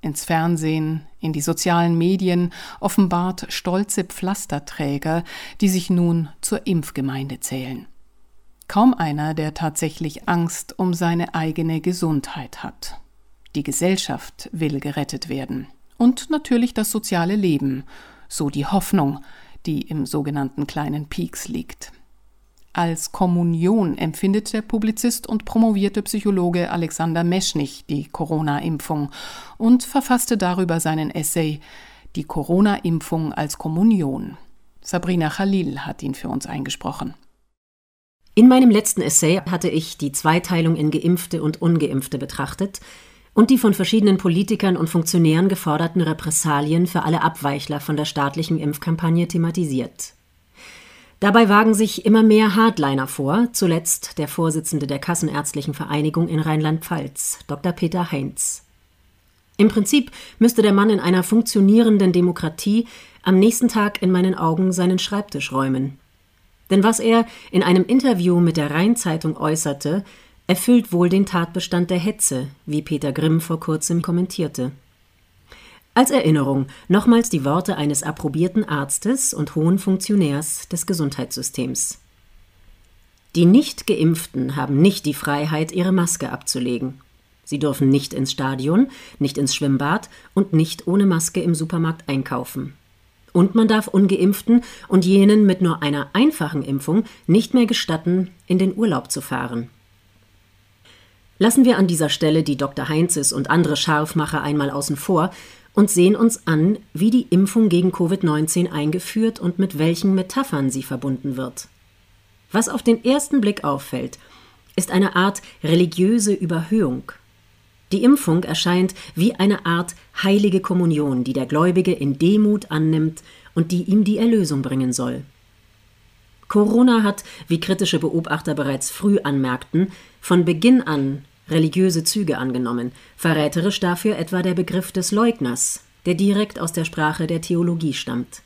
ins Fernsehen, in die sozialen Medien offenbart stolze Pflasterträger, die sich nun zur Impfgemeinde zählen. Kaum einer, der tatsächlich Angst um seine eigene Gesundheit hat. Die Gesellschaft will gerettet werden. Und natürlich das soziale Leben, so die Hoffnung, die im sogenannten kleinen Peaks liegt. Als Kommunion empfindet der Publizist und promovierte Psychologe Alexander Meschnich die Corona-Impfung und verfasste darüber seinen Essay Die Corona-Impfung als Kommunion. Sabrina Khalil hat ihn für uns eingesprochen. In meinem letzten Essay hatte ich die Zweiteilung in Geimpfte und Ungeimpfte betrachtet und die von verschiedenen Politikern und Funktionären geforderten Repressalien für alle Abweichler von der staatlichen Impfkampagne thematisiert. Dabei wagen sich immer mehr Hardliner vor, zuletzt der Vorsitzende der Kassenärztlichen Vereinigung in Rheinland-Pfalz, Dr. Peter Heinz. Im Prinzip müsste der Mann in einer funktionierenden Demokratie am nächsten Tag in meinen Augen seinen Schreibtisch räumen. Denn was er in einem Interview mit der Rheinzeitung äußerte, erfüllt wohl den Tatbestand der Hetze, wie Peter Grimm vor kurzem kommentierte. Als Erinnerung nochmals die Worte eines approbierten Arztes und hohen Funktionärs des Gesundheitssystems. Die Nicht-Geimpften haben nicht die Freiheit, ihre Maske abzulegen. Sie dürfen nicht ins Stadion, nicht ins Schwimmbad und nicht ohne Maske im Supermarkt einkaufen. Und man darf ungeimpften und jenen mit nur einer einfachen Impfung nicht mehr gestatten, in den Urlaub zu fahren. Lassen wir an dieser Stelle die Dr. Heinzes und andere Scharfmacher einmal außen vor und sehen uns an, wie die Impfung gegen Covid-19 eingeführt und mit welchen Metaphern sie verbunden wird. Was auf den ersten Blick auffällt, ist eine Art religiöse Überhöhung. Die Impfung erscheint wie eine Art heilige Kommunion, die der Gläubige in Demut annimmt und die ihm die Erlösung bringen soll. Corona hat, wie kritische Beobachter bereits früh anmerkten, von Beginn an religiöse Züge angenommen, verräterisch dafür etwa der Begriff des Leugners, der direkt aus der Sprache der Theologie stammt.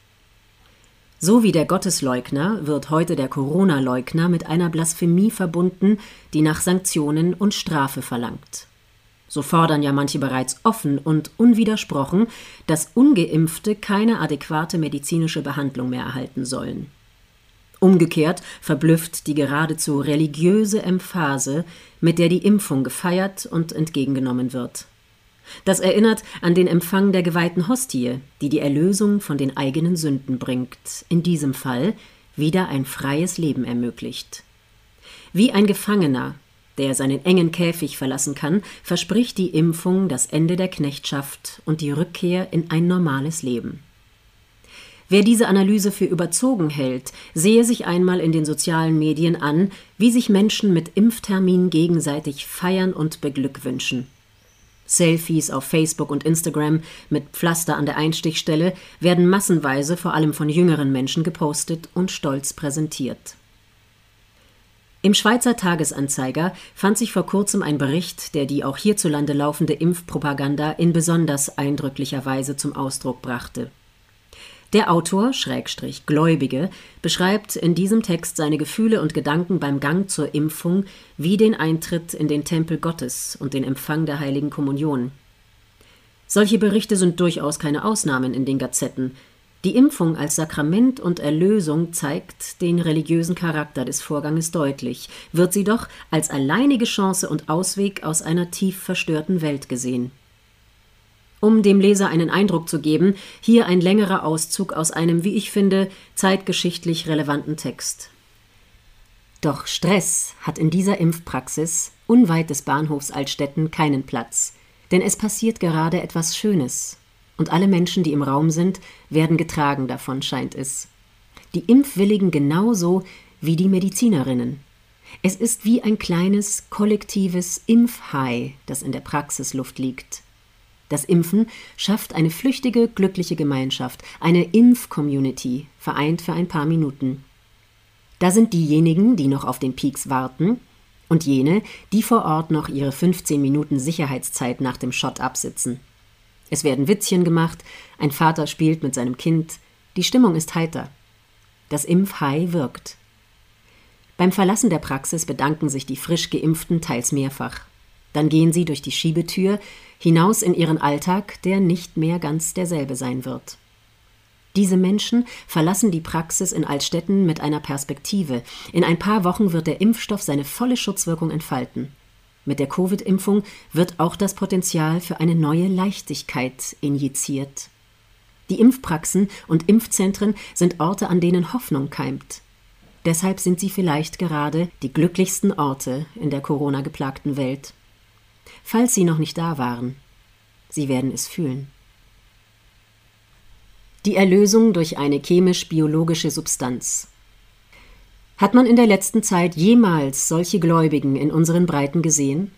So wie der Gottesleugner wird heute der Corona-Leugner mit einer Blasphemie verbunden, die nach Sanktionen und Strafe verlangt. So fordern ja manche bereits offen und unwidersprochen, dass ungeimpfte keine adäquate medizinische Behandlung mehr erhalten sollen. Umgekehrt verblüfft die geradezu religiöse Emphase, mit der die Impfung gefeiert und entgegengenommen wird. Das erinnert an den Empfang der geweihten Hostie, die die Erlösung von den eigenen Sünden bringt, in diesem Fall wieder ein freies Leben ermöglicht. Wie ein Gefangener, der seinen engen Käfig verlassen kann, verspricht die Impfung das Ende der Knechtschaft und die Rückkehr in ein normales Leben. Wer diese Analyse für überzogen hält, sehe sich einmal in den sozialen Medien an, wie sich Menschen mit Impftermin gegenseitig feiern und beglückwünschen. Selfies auf Facebook und Instagram mit Pflaster an der Einstichstelle werden massenweise vor allem von jüngeren Menschen gepostet und stolz präsentiert. Im Schweizer Tagesanzeiger fand sich vor kurzem ein Bericht, der die auch hierzulande laufende Impfpropaganda in besonders eindrücklicher Weise zum Ausdruck brachte. Der Autor, Schrägstrich Gläubige, beschreibt in diesem Text seine Gefühle und Gedanken beim Gang zur Impfung wie den Eintritt in den Tempel Gottes und den Empfang der heiligen Kommunion. Solche Berichte sind durchaus keine Ausnahmen in den Gazetten. Die Impfung als Sakrament und Erlösung zeigt den religiösen Charakter des Vorganges deutlich, wird sie doch als alleinige Chance und Ausweg aus einer tief verstörten Welt gesehen. Um dem Leser einen Eindruck zu geben, hier ein längerer Auszug aus einem, wie ich finde, zeitgeschichtlich relevanten Text. Doch Stress hat in dieser Impfpraxis unweit des Bahnhofs Altstetten keinen Platz, denn es passiert gerade etwas Schönes, und alle Menschen, die im Raum sind, werden getragen davon, scheint es. Die Impfwilligen genauso wie die Medizinerinnen. Es ist wie ein kleines, kollektives Impfhai, das in der Praxisluft liegt. Das Impfen schafft eine flüchtige, glückliche Gemeinschaft, eine Impf-Community, vereint für ein paar Minuten. Da sind diejenigen, die noch auf den Peaks warten, und jene, die vor Ort noch ihre 15 Minuten Sicherheitszeit nach dem Shot absitzen. Es werden Witzchen gemacht, ein Vater spielt mit seinem Kind, die Stimmung ist heiter. Das Impfhai wirkt. Beim Verlassen der Praxis bedanken sich die frisch geimpften teils mehrfach. Dann gehen sie durch die Schiebetür hinaus in ihren Alltag, der nicht mehr ganz derselbe sein wird. Diese Menschen verlassen die Praxis in Altstetten mit einer Perspektive. In ein paar Wochen wird der Impfstoff seine volle Schutzwirkung entfalten. Mit der Covid-Impfung wird auch das Potenzial für eine neue Leichtigkeit injiziert. Die Impfpraxen und Impfzentren sind Orte, an denen Hoffnung keimt. Deshalb sind sie vielleicht gerade die glücklichsten Orte in der Corona-geplagten Welt. Falls sie noch nicht da waren, sie werden es fühlen. Die Erlösung durch eine chemisch-biologische Substanz. Hat man in der letzten Zeit jemals solche Gläubigen in unseren Breiten gesehen?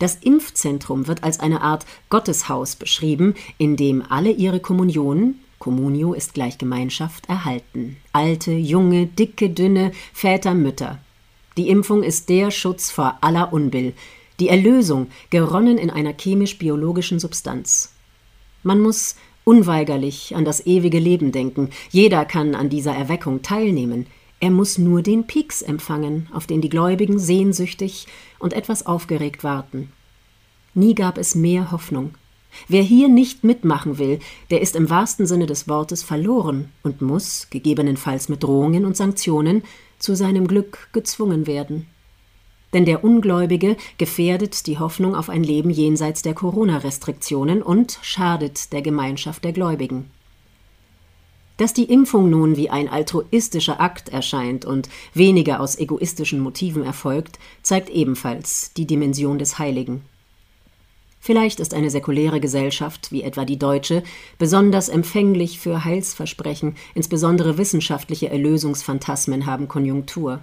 Das Impfzentrum wird als eine Art Gotteshaus beschrieben, in dem alle ihre Kommunion, Communio ist gleich Gemeinschaft, erhalten. Alte, junge, dicke, dünne, Väter, Mütter. Die Impfung ist der Schutz vor aller Unbill, die Erlösung, geronnen in einer chemisch-biologischen Substanz. Man muss unweigerlich an das ewige Leben denken. Jeder kann an dieser Erweckung teilnehmen. Er muss nur den Pieks empfangen, auf den die Gläubigen sehnsüchtig und etwas aufgeregt warten. Nie gab es mehr Hoffnung. Wer hier nicht mitmachen will, der ist im wahrsten Sinne des Wortes verloren und muss, gegebenenfalls mit Drohungen und Sanktionen, zu seinem Glück gezwungen werden. Denn der Ungläubige gefährdet die Hoffnung auf ein Leben jenseits der Corona-Restriktionen und schadet der Gemeinschaft der Gläubigen. Dass die Impfung nun wie ein altruistischer Akt erscheint und weniger aus egoistischen Motiven erfolgt, zeigt ebenfalls die Dimension des Heiligen. Vielleicht ist eine säkuläre Gesellschaft, wie etwa die deutsche, besonders empfänglich für Heilsversprechen, insbesondere wissenschaftliche Erlösungsphantasmen haben Konjunktur.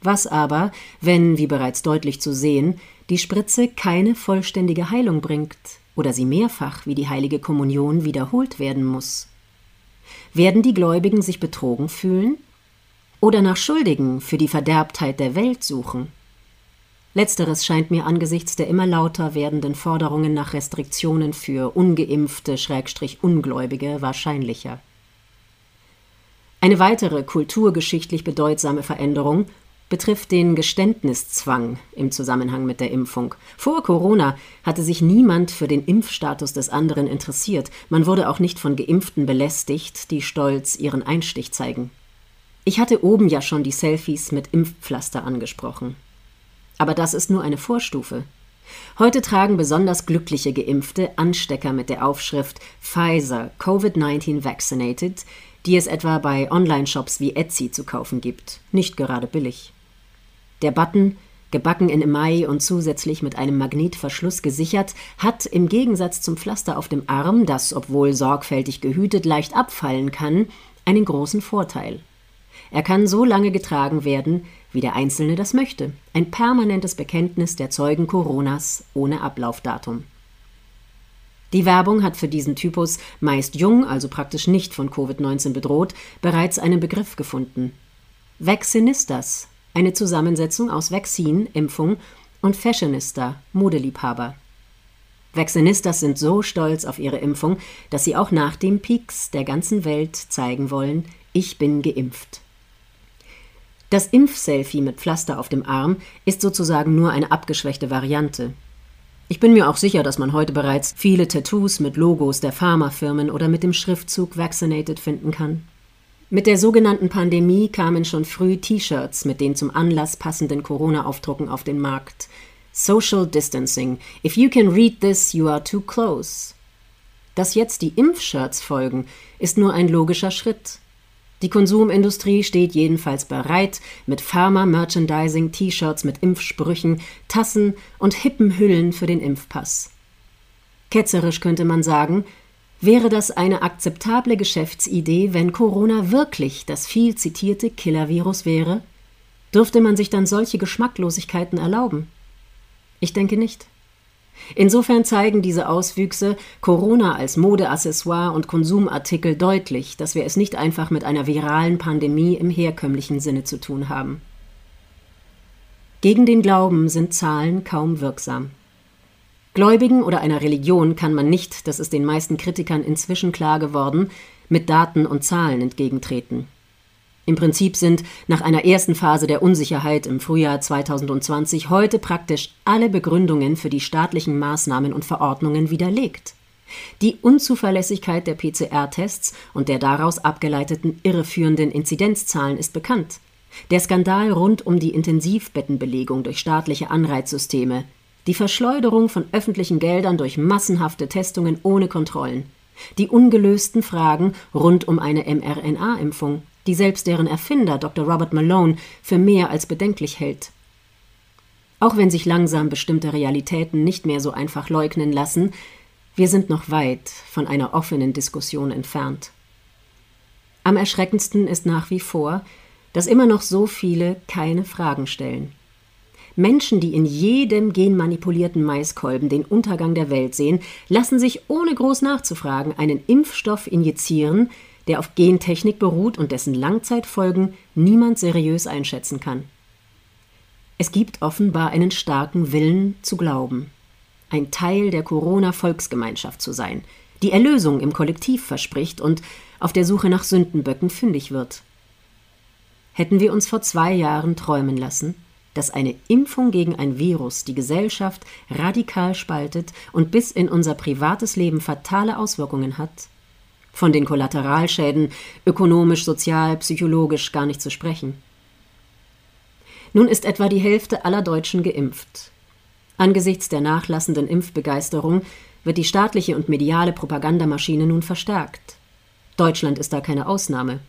Was aber, wenn, wie bereits deutlich zu sehen, die Spritze keine vollständige Heilung bringt oder sie mehrfach wie die heilige Kommunion wiederholt werden muss? Werden die Gläubigen sich betrogen fühlen? Oder nach Schuldigen für die Verderbtheit der Welt suchen? Letzteres scheint mir angesichts der immer lauter werdenden Forderungen nach Restriktionen für ungeimpfte Schrägstrich Ungläubige wahrscheinlicher. Eine weitere kulturgeschichtlich bedeutsame Veränderung betrifft den Geständniszwang im Zusammenhang mit der Impfung. Vor Corona hatte sich niemand für den Impfstatus des anderen interessiert, man wurde auch nicht von Geimpften belästigt, die stolz ihren Einstich zeigen. Ich hatte oben ja schon die Selfies mit Impfpflaster angesprochen. Aber das ist nur eine Vorstufe. Heute tragen besonders glückliche Geimpfte Anstecker mit der Aufschrift Pfizer Covid-19 Vaccinated, die es etwa bei Online-Shops wie Etsy zu kaufen gibt. Nicht gerade billig. Der Button, gebacken in Emaille und zusätzlich mit einem Magnetverschluss gesichert, hat im Gegensatz zum Pflaster auf dem Arm, das, obwohl sorgfältig gehütet, leicht abfallen kann, einen großen Vorteil. Er kann so lange getragen werden, wie der Einzelne das möchte. Ein permanentes Bekenntnis der Zeugen Coronas ohne Ablaufdatum. Die Werbung hat für diesen Typus, meist jung, also praktisch nicht von Covid-19 bedroht, bereits einen Begriff gefunden. Vaccinistas, eine Zusammensetzung aus Vaccine, Impfung, und Fashionista, Modeliebhaber. Vaccinistas sind so stolz auf ihre Impfung, dass sie auch nach dem Peaks der ganzen Welt zeigen wollen, ich bin geimpft. Das Impfselfie mit Pflaster auf dem Arm ist sozusagen nur eine abgeschwächte Variante. Ich bin mir auch sicher, dass man heute bereits viele Tattoos mit Logos der Pharmafirmen oder mit dem Schriftzug Vaccinated finden kann. Mit der sogenannten Pandemie kamen schon früh T-Shirts mit den zum Anlass passenden Corona-Aufdrucken auf den Markt. Social Distancing. If you can read this, you are too close. Dass jetzt die Impfshirts folgen, ist nur ein logischer Schritt. Die Konsumindustrie steht jedenfalls bereit, mit Pharma-Merchandising, T-Shirts mit Impfsprüchen, Tassen und hippen Hüllen für den Impfpass. Ketzerisch könnte man sagen, wäre das eine akzeptable Geschäftsidee, wenn Corona wirklich das viel zitierte Killer-Virus wäre? Dürfte man sich dann solche Geschmacklosigkeiten erlauben? Ich denke nicht. Insofern zeigen diese Auswüchse Corona als Modeaccessoire und Konsumartikel deutlich, dass wir es nicht einfach mit einer viralen Pandemie im herkömmlichen Sinne zu tun haben. Gegen den Glauben sind Zahlen kaum wirksam. Gläubigen oder einer Religion kann man nicht, das ist den meisten Kritikern inzwischen klar geworden, mit Daten und Zahlen entgegentreten. Im Prinzip sind nach einer ersten Phase der Unsicherheit im Frühjahr 2020 heute praktisch alle Begründungen für die staatlichen Maßnahmen und Verordnungen widerlegt. Die Unzuverlässigkeit der PCR-Tests und der daraus abgeleiteten irreführenden Inzidenzzahlen ist bekannt. Der Skandal rund um die Intensivbettenbelegung durch staatliche Anreizsysteme, die Verschleuderung von öffentlichen Geldern durch massenhafte Testungen ohne Kontrollen, die ungelösten Fragen rund um eine mRNA-Impfung die selbst deren Erfinder Dr. Robert Malone für mehr als bedenklich hält. Auch wenn sich langsam bestimmte Realitäten nicht mehr so einfach leugnen lassen, wir sind noch weit von einer offenen Diskussion entfernt. Am erschreckendsten ist nach wie vor, dass immer noch so viele keine Fragen stellen. Menschen, die in jedem genmanipulierten Maiskolben den Untergang der Welt sehen, lassen sich ohne groß nachzufragen einen Impfstoff injizieren, der auf Gentechnik beruht und dessen Langzeitfolgen niemand seriös einschätzen kann. Es gibt offenbar einen starken Willen zu glauben, ein Teil der Corona-Volksgemeinschaft zu sein, die Erlösung im Kollektiv verspricht und auf der Suche nach Sündenböcken fündig wird. Hätten wir uns vor zwei Jahren träumen lassen, dass eine Impfung gegen ein Virus die Gesellschaft radikal spaltet und bis in unser privates Leben fatale Auswirkungen hat, von den Kollateralschäden ökonomisch, sozial, psychologisch gar nicht zu sprechen. Nun ist etwa die Hälfte aller Deutschen geimpft. Angesichts der nachlassenden Impfbegeisterung wird die staatliche und mediale Propagandamaschine nun verstärkt. Deutschland ist da keine Ausnahme.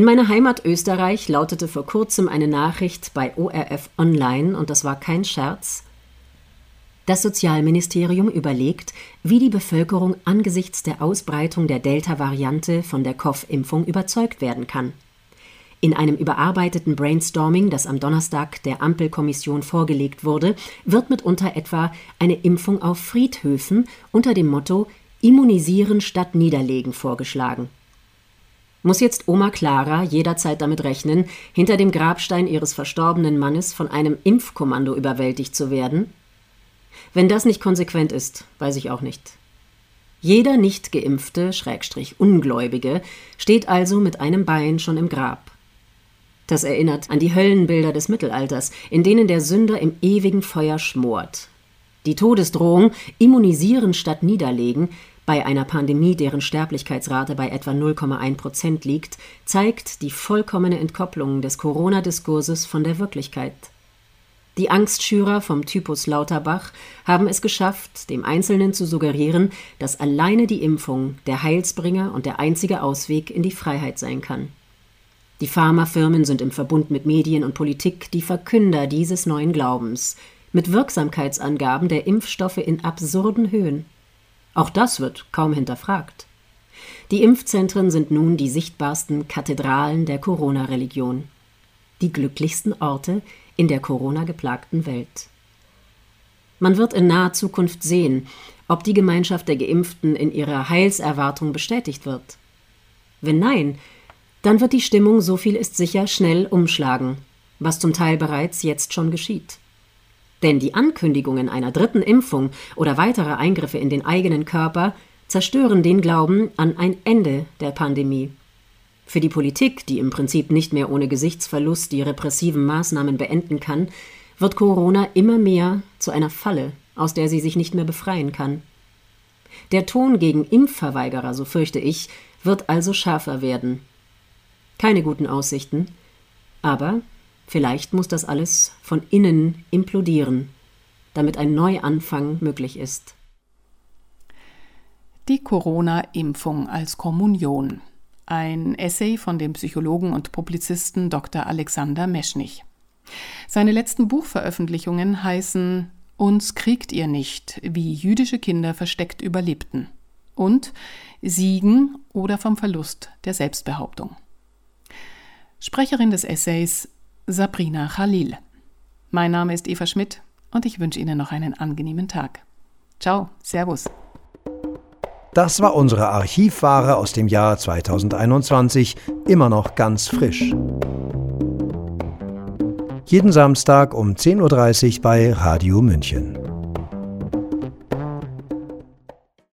In meiner Heimat Österreich lautete vor kurzem eine Nachricht bei ORF Online, und das war kein Scherz, das Sozialministerium überlegt, wie die Bevölkerung angesichts der Ausbreitung der Delta-Variante von der Kopfimpfung überzeugt werden kann. In einem überarbeiteten Brainstorming, das am Donnerstag der Ampelkommission vorgelegt wurde, wird mitunter etwa eine Impfung auf Friedhöfen unter dem Motto Immunisieren statt Niederlegen vorgeschlagen. Muss jetzt Oma Clara jederzeit damit rechnen, hinter dem Grabstein ihres verstorbenen Mannes von einem Impfkommando überwältigt zu werden? Wenn das nicht konsequent ist, weiß ich auch nicht. Jeder nicht geimpfte, Schrägstrich Ungläubige, steht also mit einem Bein schon im Grab. Das erinnert an die Höllenbilder des Mittelalters, in denen der Sünder im ewigen Feuer schmort. Die Todesdrohung immunisieren statt niederlegen bei einer Pandemie, deren Sterblichkeitsrate bei etwa 0,1 Prozent liegt, zeigt die vollkommene Entkopplung des Corona-Diskurses von der Wirklichkeit. Die Angstschürer vom Typus Lauterbach haben es geschafft, dem Einzelnen zu suggerieren, dass alleine die Impfung der Heilsbringer und der einzige Ausweg in die Freiheit sein kann. Die Pharmafirmen sind im Verbund mit Medien und Politik die Verkünder dieses neuen Glaubens, mit Wirksamkeitsangaben der Impfstoffe in absurden Höhen. Auch das wird kaum hinterfragt. Die Impfzentren sind nun die sichtbarsten Kathedralen der Corona-Religion. Die glücklichsten Orte, in der Corona-geplagten Welt. Man wird in naher Zukunft sehen, ob die Gemeinschaft der Geimpften in ihrer Heilserwartung bestätigt wird. Wenn nein, dann wird die Stimmung, so viel ist sicher, schnell umschlagen, was zum Teil bereits jetzt schon geschieht. Denn die Ankündigungen einer dritten Impfung oder weiterer Eingriffe in den eigenen Körper zerstören den Glauben an ein Ende der Pandemie. Für die Politik, die im Prinzip nicht mehr ohne Gesichtsverlust die repressiven Maßnahmen beenden kann, wird Corona immer mehr zu einer Falle, aus der sie sich nicht mehr befreien kann. Der Ton gegen Impfverweigerer, so fürchte ich, wird also schärfer werden. Keine guten Aussichten, aber vielleicht muss das alles von innen implodieren, damit ein Neuanfang möglich ist. Die Corona-Impfung als Kommunion ein Essay von dem Psychologen und Publizisten Dr. Alexander Meschnich. Seine letzten Buchveröffentlichungen heißen Uns kriegt ihr nicht, wie jüdische Kinder versteckt überlebten und Siegen oder vom Verlust der Selbstbehauptung. Sprecherin des Essays Sabrina Khalil. Mein Name ist Eva Schmidt. und ich wünsche Ihnen noch einen angenehmen Tag. Ciao, Servus. Das war unsere Archivware aus dem Jahr 2021, immer noch ganz frisch. Jeden Samstag um 10.30 Uhr bei Radio München.